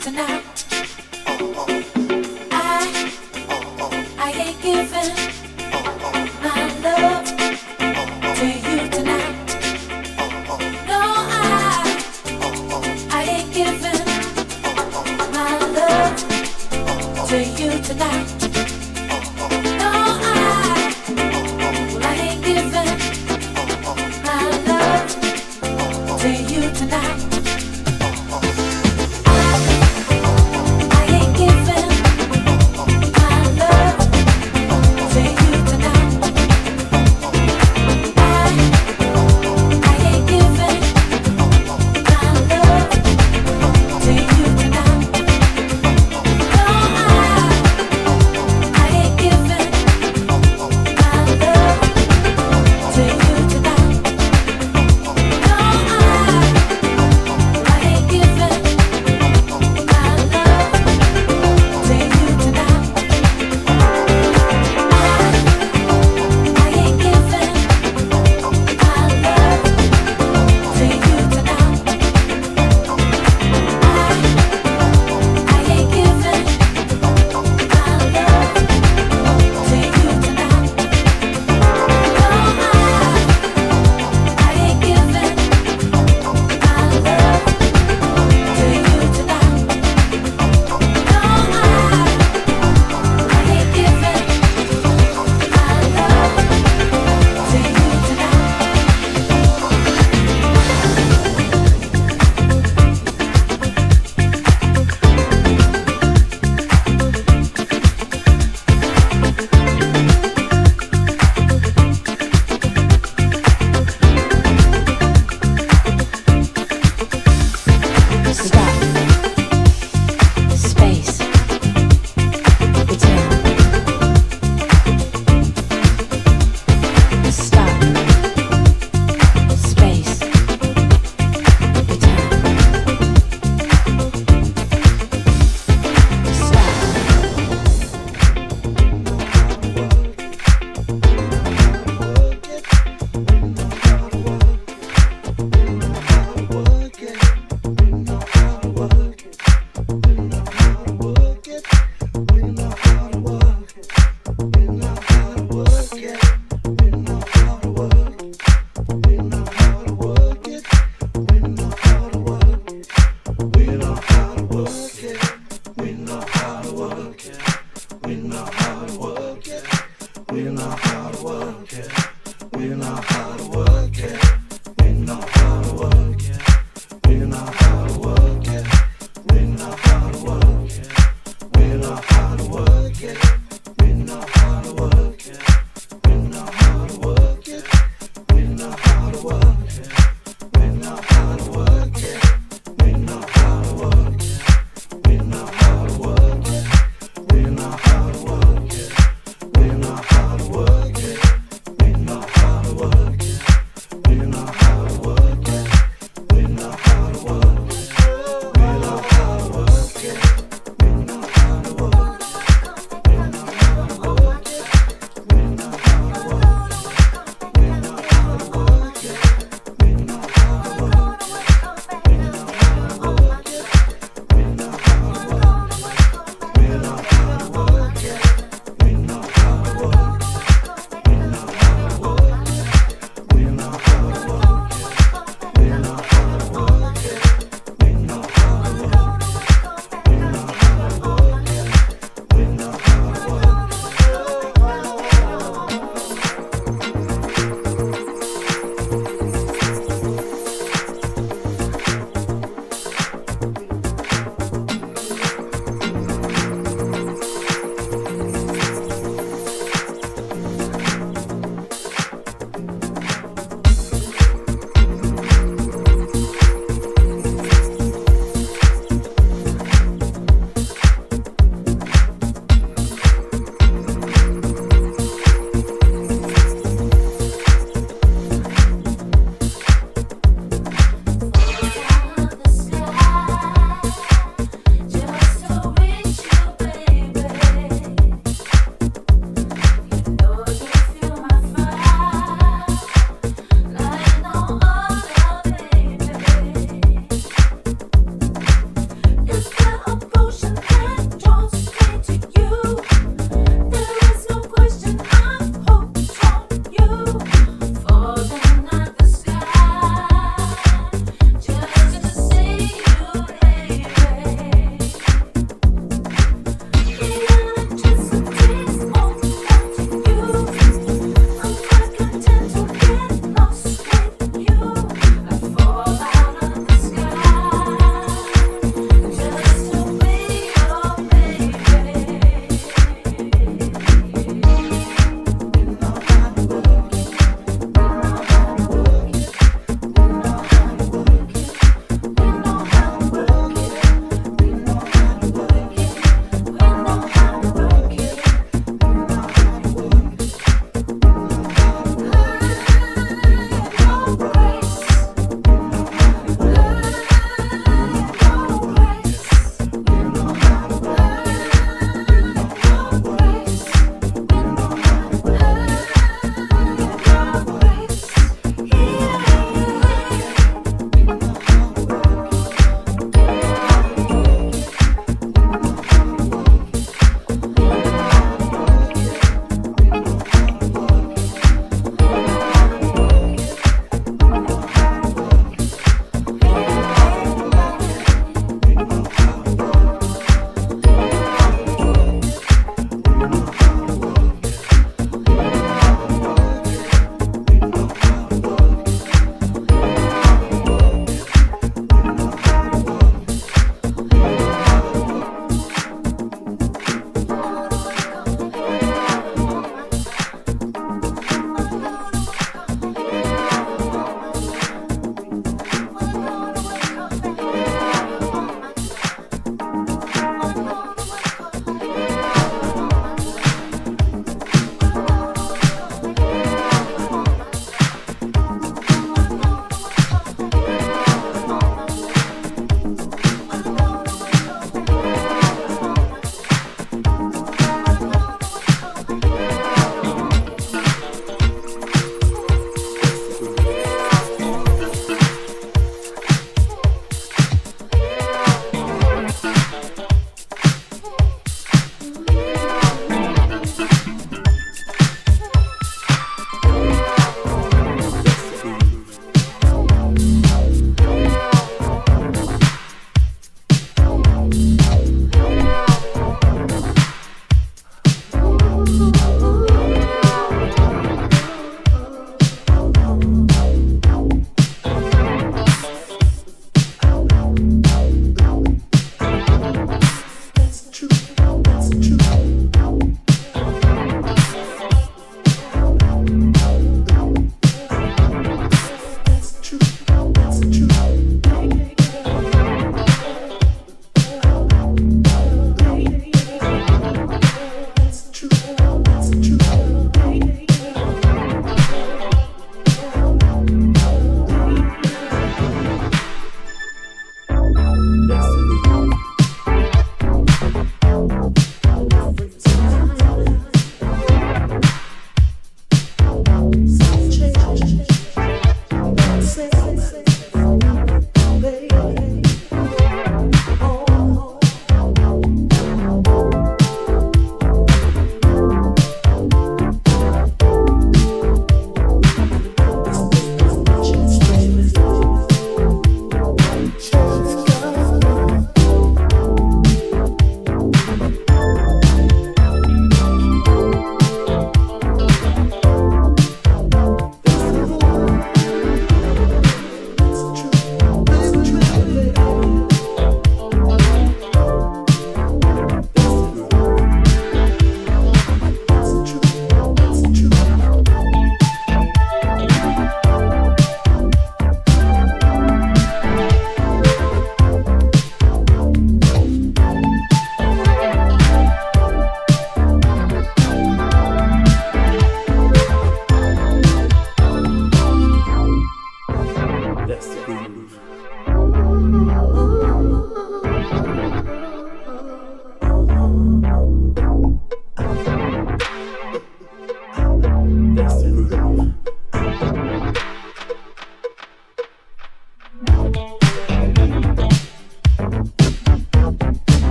tonight.